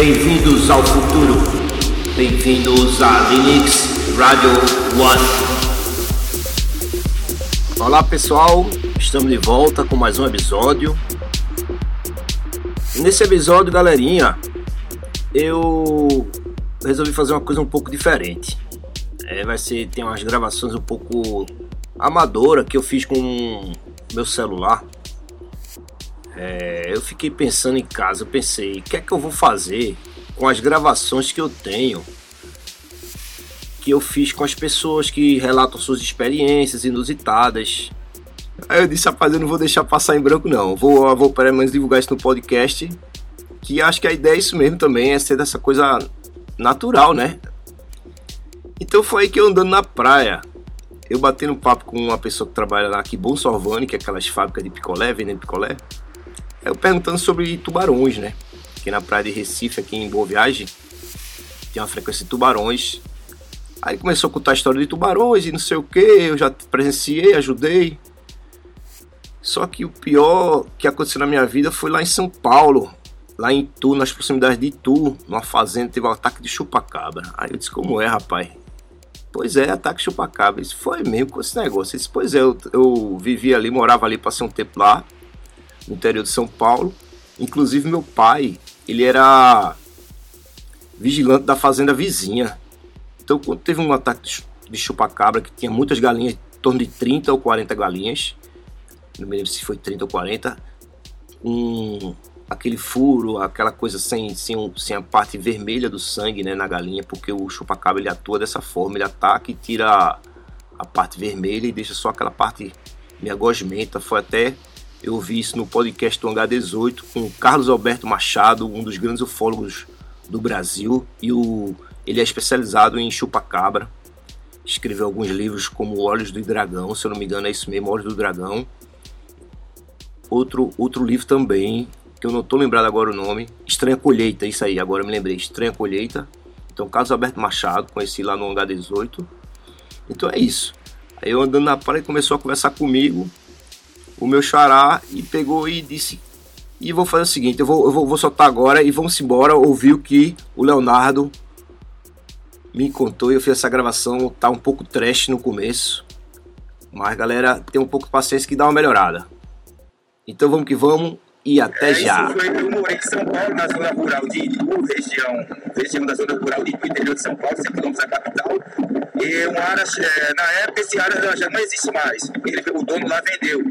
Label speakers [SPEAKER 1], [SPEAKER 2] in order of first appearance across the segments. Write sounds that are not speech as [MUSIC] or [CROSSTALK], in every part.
[SPEAKER 1] Bem-vindos ao futuro. Bem-vindos a Linux Radio One. Olá pessoal, estamos de volta com mais um episódio. Nesse episódio, galerinha, eu resolvi fazer uma coisa um pouco diferente. É, vai ser tem umas gravações um pouco amadora que eu fiz com meu celular. É, eu fiquei pensando em casa, eu pensei, o que é que eu vou fazer com as gravações que eu tenho, que eu fiz com as pessoas que relatam suas experiências inusitadas. Aí eu disse, rapaz, eu não vou deixar passar em branco não, vou, vou pelo menos divulgar isso no podcast, que acho que a ideia é isso mesmo também, é ser dessa coisa natural, né? Então foi aí que eu andando na praia, eu bati no papo com uma pessoa que trabalha lá aqui, Bom Sorvani, que é aquelas fábricas de picolé, vendendo picolé. Eu perguntando sobre tubarões, né? Que na praia de Recife, aqui em Boa Viagem, tem uma frequência de tubarões. Aí começou a contar a história de tubarões e não sei o que, eu já presenciei, ajudei. Só que o pior que aconteceu na minha vida foi lá em São Paulo, lá em Itu, nas proximidades de Itu, numa fazenda, teve um ataque de chupacabra. Aí eu disse, como é, rapaz? Pois é, ataque chupacabra. Isso foi mesmo com esse negócio. disse, pois é, eu, eu vivia ali, morava ali, passei um tempo lá, no interior de São Paulo. Inclusive meu pai, ele era vigilante da fazenda vizinha. Então quando teve um ataque de chupacabra, que tinha muitas galinhas, em torno de 30 ou 40 galinhas, não me lembro se foi 30 ou 40, um, aquele furo, aquela coisa sem, sem, sem a parte vermelha do sangue né, na galinha, porque o chupacabra ele atua dessa forma, ele ataca e tira a, a parte vermelha e deixa só aquela parte meio gosmenta. Foi até, eu vi isso no podcast do H18 com o Carlos Alberto Machado, um dos grandes ufólogos do Brasil, e o, ele é especializado em chupacabra. Escreveu alguns livros como Olhos do Dragão, se eu não me engano é isso mesmo, Olhos do Dragão. Outro, outro livro também que eu não tô lembrado agora o nome. Estranha Colheita, isso aí, agora eu me lembrei. Estranha Colheita. Então, Carlos Alberto Machado, conheci lá no H18. Então é isso. Aí eu andando na praia começou a conversar comigo, o meu xará, e pegou e disse: E vou fazer o seguinte, eu vou, eu vou, vou soltar agora e vamos embora ouvir o que o Leonardo me contou. Eu fiz essa gravação, tá um pouco trash no começo. Mas galera, tem um pouco de paciência que dá uma melhorada. Então vamos que vamos e até
[SPEAKER 2] é,
[SPEAKER 1] já.
[SPEAKER 2] Isso foi, eu morei em São Paulo, na zona rural de Itu, região, região da zona rural de Itu, interior de São Paulo, 100 km da capital. E um Aras, é, na época esse Aras já não existe mais. Ele, o dono lá vendeu.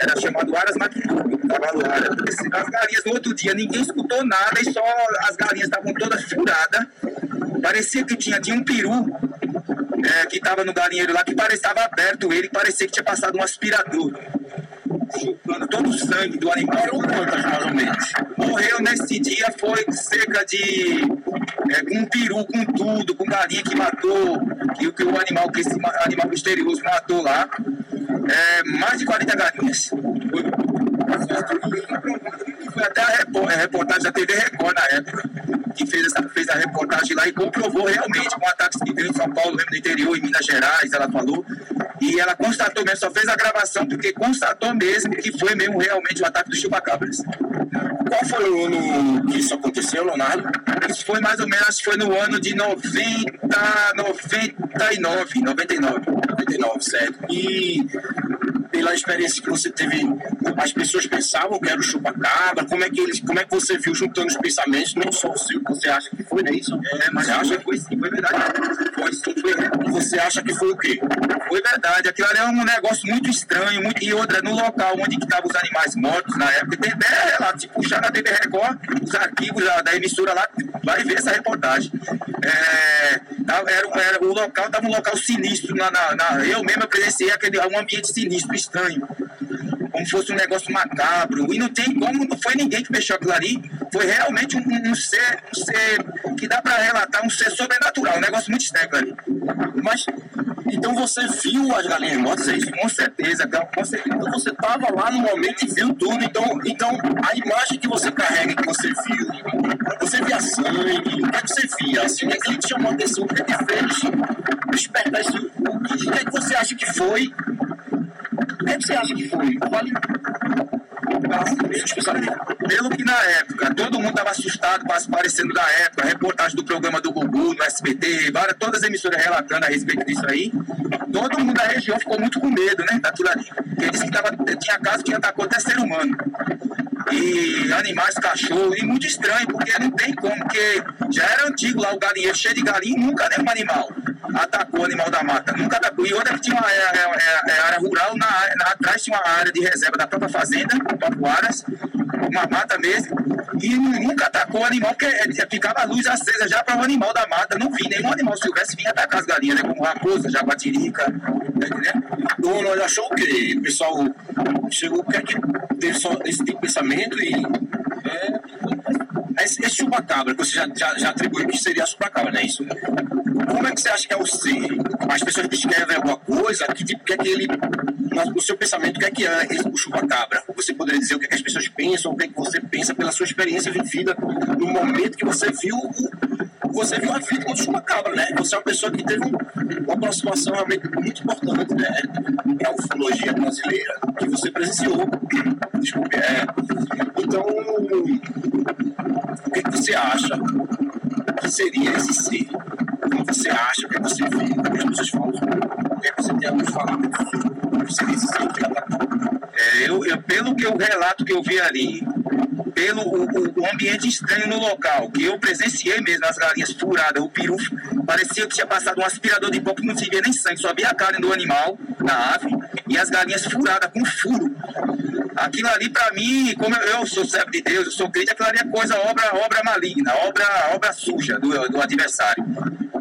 [SPEAKER 2] Era chamado Aras Mactubo, cavalo Aras. As galinhas no outro dia, ninguém escutou nada e só as galinhas estavam todas furadas. Parecia que tinha, tinha um peru é, que estava no galinheiro lá, que parecia aberto ele, parecia que tinha passado um aspirador chupando todo o sangue do animal. Menos? Morreu nesse dia, foi cerca de. É, com um peru, com tudo, com galinha que matou, que, que o animal, que esse animal misterioso matou lá. É, mais de 40 galinhas. Foi até a reportagem da TV Record na época, que fez, essa, fez a reportagem lá e comprovou realmente com ataques que veio em São Paulo, mesmo no interior, em Minas Gerais, ela falou. E ela constatou mesmo, só fez a gravação porque constatou mesmo que foi mesmo realmente o ataque dos chupacabras.
[SPEAKER 3] Qual foi o ano que isso aconteceu, Leonardo?
[SPEAKER 2] Isso foi mais ou menos, foi no ano de 90, 99, 99.
[SPEAKER 3] 99, certo. E pela experiência que você teve, as pessoas pensavam que era o chupacabra, como é que eles, como é que você viu juntando os pensamentos, não só o seu, você acha que foi, não é isso?
[SPEAKER 2] É, mas você acha que foi sim, foi verdade.
[SPEAKER 3] Foi sim, foi. E você acha que foi o quê?
[SPEAKER 2] Foi verdade. Aquilo ali é um negócio muito estranho, muito... e outra, no local onde estavam os animais mortos na época, tem até relato, se puxar na TV Record, os arquivos da, da emissora lá, vai ver essa reportagem. É, era, era, o local estava um local sinistro, na, na, na, eu mesmo presenciei aquele, um ambiente sinistro, estranho. Como fosse um negócio macabro. E não tem como, não foi ninguém que fechou aquilo ali. Foi realmente um, um ser, um ser que dá para relatar, um ser sobrenatural, um negócio muito estranho ali.
[SPEAKER 3] Mas, então você viu as galinhas mortas, é isso?
[SPEAKER 2] Com certeza, com certeza.
[SPEAKER 3] Então você estava lá no momento e viu tudo. Então, então a imagem que você carrega, que você viu, você via sangue, o que, é que você via? Assim, o que, é que te chamou a atenção? O que, é que fez? O que, é que você acha que foi? O que, que você acha que foi?
[SPEAKER 2] Pelo que na época, todo mundo estava assustado com as parecendo da época, reportagem do programa do Gugu, no SBT, várias, todas as emissoras relatando a respeito disso aí. Todo mundo da região ficou muito com medo, né, daquilo ali. Porque disse que tava, tinha caso que atacou até ser humano e animais, cachorro, e muito estranho, porque não tem como, porque já era antigo lá o galinheiro cheio de galinha e nunca nenhum animal atacou o animal da mata, nunca atacou. E outra que tinha uma é, é, é, área rural, na, na, atrás tinha uma área de reserva da própria fazenda, Papuaras, uma mata mesmo, e nunca atacou o animal, porque é, é, ficava a luz acesa já para o animal da mata. Não vi nenhum animal silvestre vir atacar as galinhas, né? Como raposa, jaguatirica, tá?
[SPEAKER 3] Dono, ele achou o quê? O pessoal chegou, o que é teve só esse tipo de pensamento e. É, esse, esse chupacabra que você já, já, já atribuiu que seria a não é isso? Como é que você acha que é o ser? As pessoas descrevem alguma coisa? Que tipo, que é que ele. Seu pensamento, o que é que é esse, chupacabra? Você poderia dizer o que, é que as pessoas pensam, o que é que você pensa pela sua experiência vivida no momento que você viu você viu a vida com o chupacabra, né? Você é uma pessoa que teve uma aproximação realmente muito importante, né? Para a ufologia brasileira, que você presenciou. Desculpe, é. Então, o que, é que você acha que seria esse ser? Como você acha, o que, que você vê? O que as pessoas falam? O que, que você tem a nos falar? O que esse ser que
[SPEAKER 2] é, eu, eu, pelo que o relato que eu vi ali, pelo o, o, ambiente estranho no local, que eu presenciei mesmo, as galinhas furadas, o peru parecia que tinha passado um aspirador de pó que não se via nem sangue, só via a carne do animal na ave, e as galinhas furadas com furo. Aquilo ali, para mim, como eu, sou servo de Deus, eu sou crente, aquilo ali é coisa, obra, obra maligna, obra, obra suja do, do adversário.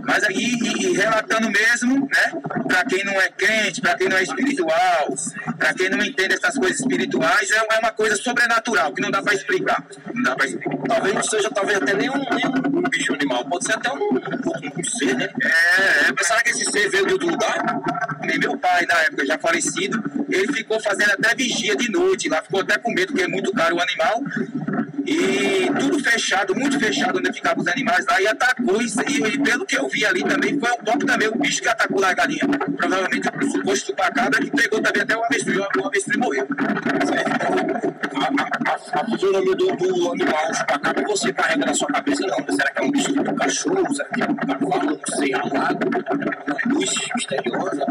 [SPEAKER 2] Mas aí, e, relatando mesmo, né? Para quem não é crente, para quem não é espiritual, para quem não entende essas coisas espirituais, é, é uma coisa sobrenatural, que não dá para explicar. Não dá para explicar.
[SPEAKER 3] Talvez não seja talvez até nem um, nem um bicho animal, pode ser até um, um, um ser, né? É,
[SPEAKER 2] é, será que esse ser veio de outro lugar? Meu pai, na época já falecido, ele ficou fazendo até vigia de noite lá, ficou até com medo, porque é muito caro o animal. E tudo fechado, muito fechado onde ficavam os animais lá, e atacou. E, e pelo que eu vi ali também, foi um top também, o bicho que atacou lá a galinha. Provavelmente o suposto chupacabra que pegou também até o avestruz, o avestruz morreu.
[SPEAKER 3] A, a, fisionomia do, animal chupacabra você carrega na sua cabeça, não. Será que é um bicho do cachorro? Será que é um cavalo? Não sei, alado? Uma luz misteriosa?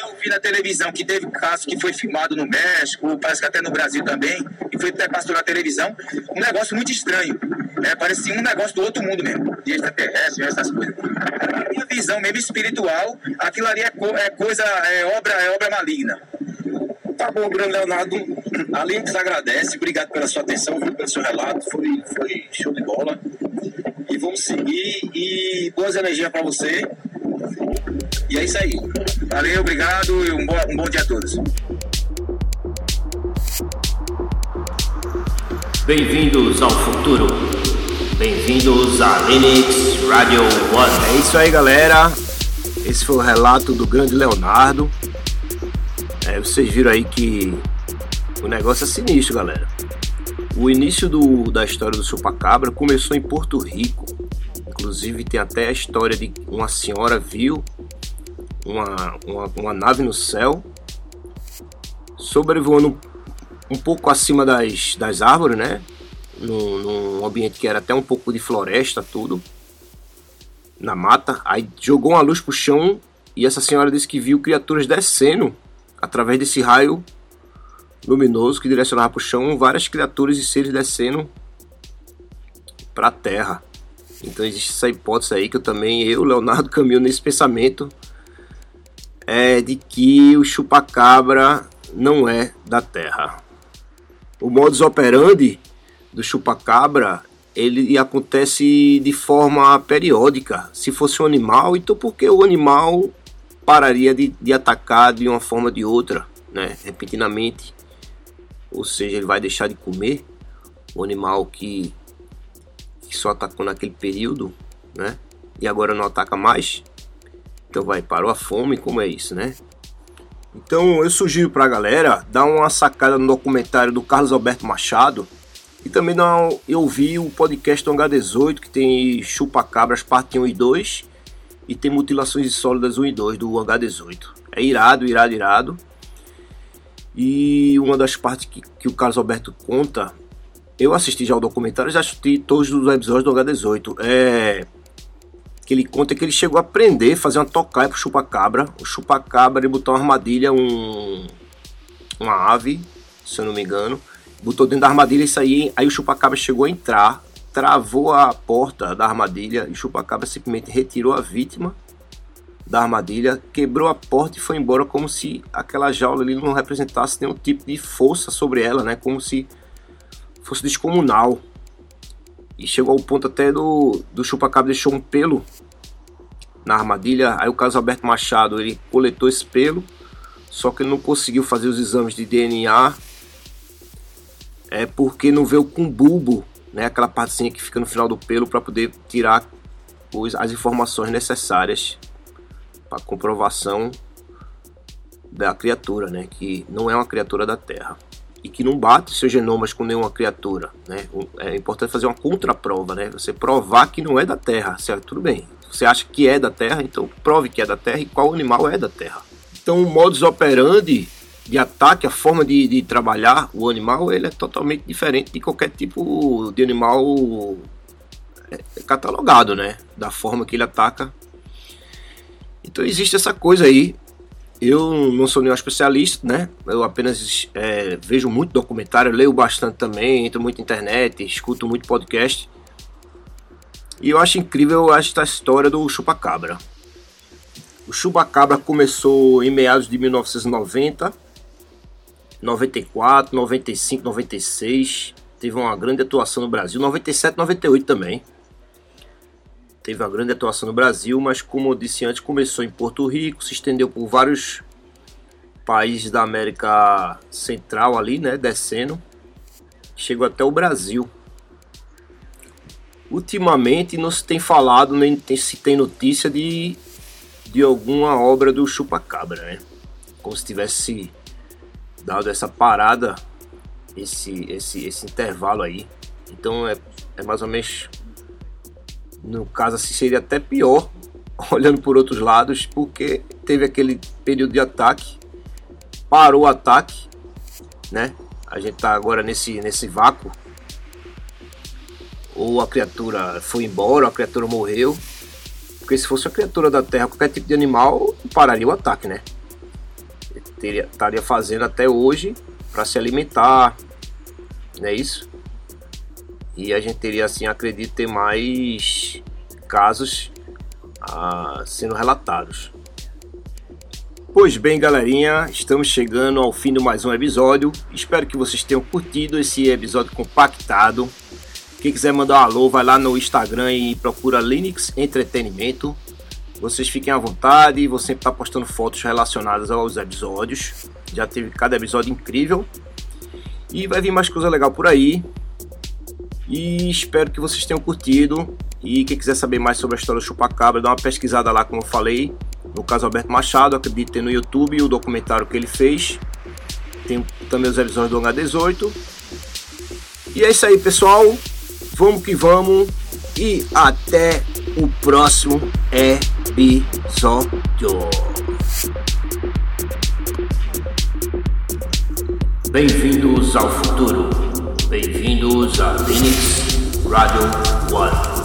[SPEAKER 2] Eu vi na televisão que teve caso que foi filmado no México, parece que até no Brasil também, e foi até passou na televisão um negócio muito estranho. Né? Parecia um negócio do outro mundo mesmo, de extraterrestre, essas coisas. A minha visão mesmo espiritual, aquilo ali é, co é coisa, é obra, é obra maligna.
[SPEAKER 3] Tá bom, grande Leonardo. A Links agradece, obrigado pela sua atenção, pelo seu relato, foi, foi show de bola. E vamos seguir e boas energias para você. E é isso aí.
[SPEAKER 2] Valeu, obrigado e um bom, um bom dia a todos.
[SPEAKER 1] Bem-vindos ao futuro. Bem-vindos a Linux Radio One. É isso aí, galera. Esse foi o relato do grande Leonardo. É, vocês viram aí que o negócio é sinistro, galera. O início do, da história do chupacabra começou em Porto Rico. Inclusive tem até a história de uma senhora viu uma, uma, uma nave no céu sobrevoando um pouco acima das, das árvores, né? Num, num ambiente que era até um pouco de floresta, tudo. Na mata. Aí jogou uma luz pro chão e essa senhora disse que viu criaturas descendo através desse raio luminoso que direcionava para o chão, várias criaturas e seres descendo para a Terra. Então existe essa hipótese aí que eu também, eu, Leonardo, caminho nesse pensamento é de que o chupacabra não é da Terra o modus operandi do chupacabra ele acontece de forma periódica. Se fosse um animal, então por que o animal pararia de, de atacar de uma forma ou de outra, né? repentinamente? Ou seja, ele vai deixar de comer o animal que, que só atacou naquele período, né? E agora não ataca mais. Então vai, parou a fome, como é isso, né? Então eu sugiro para a galera dar uma sacada no documentário do Carlos Alberto Machado e também dar eu ouvi o podcast do H18 que tem Chupa-Cabras parte 1 e 2 e tem Mutilações de Sólidas 1 e 2 do H18. É irado, irado, irado. E uma das partes que, que o Carlos Alberto conta, eu assisti já o documentário, já assisti todos os episódios do H18. É que ele conta que ele chegou a aprender, fazer uma tocaia pro chupacabra. O chupacabra ele botou uma armadilha, um uma ave, se eu não me engano, botou dentro da armadilha isso aí, aí o chupacabra chegou a entrar, travou a porta da armadilha e o chupacabra simplesmente retirou a vítima da armadilha, quebrou a porta e foi embora como se aquela jaula ali não representasse nenhum tipo de força sobre ela, né? Como se fosse descomunal. E chegou ao ponto até do, do chupacabra deixou um pelo na armadilha. Aí o caso Alberto Machado ele coletou esse pelo, só que ele não conseguiu fazer os exames de DNA. É porque não veio com bulbo, né? Aquela partezinha que fica no final do pelo para poder tirar as informações necessárias para comprovação da criatura, né? Que não é uma criatura da Terra e que não bate seus genomas com nenhuma criatura, né? É importante fazer uma contraprova, né? Você provar que não é da Terra, certo? Tudo bem. Você acha que é da Terra, então prove que é da Terra e qual animal é da Terra. Então o modus operandi de ataque, a forma de, de trabalhar o animal, ele é totalmente diferente de qualquer tipo de animal é, catalogado, né? Da forma que ele ataca então existe essa coisa aí. Eu não sou nenhum especialista, né? Eu apenas é, vejo muito documentário, leio bastante também, entro muito na internet, escuto muito podcast. E eu acho incrível esta história do chupacabra. O chupacabra começou em meados de 1990, 94, 95, 96. Teve uma grande atuação no Brasil, 97, 98 também teve uma grande atuação no Brasil, mas como eu disse antes, começou em Porto Rico, se estendeu por vários países da América Central ali, né, descendo, chegou até o Brasil. Ultimamente não se tem falado, nem tem, se tem notícia de, de alguma obra do Chupacabra, né? Como se tivesse dado essa parada, esse, esse, esse intervalo aí. Então é, é mais ou menos no caso, assim, seria até pior, [LAUGHS] olhando por outros lados, porque teve aquele período de ataque, parou o ataque, né? A gente tá agora nesse, nesse vácuo. Ou a criatura foi embora, ou a criatura morreu. Porque se fosse a criatura da Terra, qualquer tipo de animal, pararia o ataque, né? Teria, estaria fazendo até hoje para se alimentar, não é isso? E a gente teria assim, acredito, ter mais casos ah, sendo relatados. Pois bem, galerinha, estamos chegando ao fim de mais um episódio. Espero que vocês tenham curtido esse episódio compactado. Quem quiser mandar um alô, vai lá no Instagram e procura Linux Entretenimento. Vocês fiquem à vontade, vou sempre estar postando fotos relacionadas aos episódios. Já teve cada episódio incrível. E vai vir mais coisa legal por aí. E espero que vocês tenham curtido. E quem quiser saber mais sobre a história do Chupacabra, dá uma pesquisada lá, como eu falei, no caso Alberto Machado. Acredito ter no YouTube o documentário que ele fez. Tem também os episódios do H18. E é isso aí, pessoal. Vamos que vamos. E até o próximo episódio. Bem-vindos ao futuro. Bem-vindos a Linux Radio One.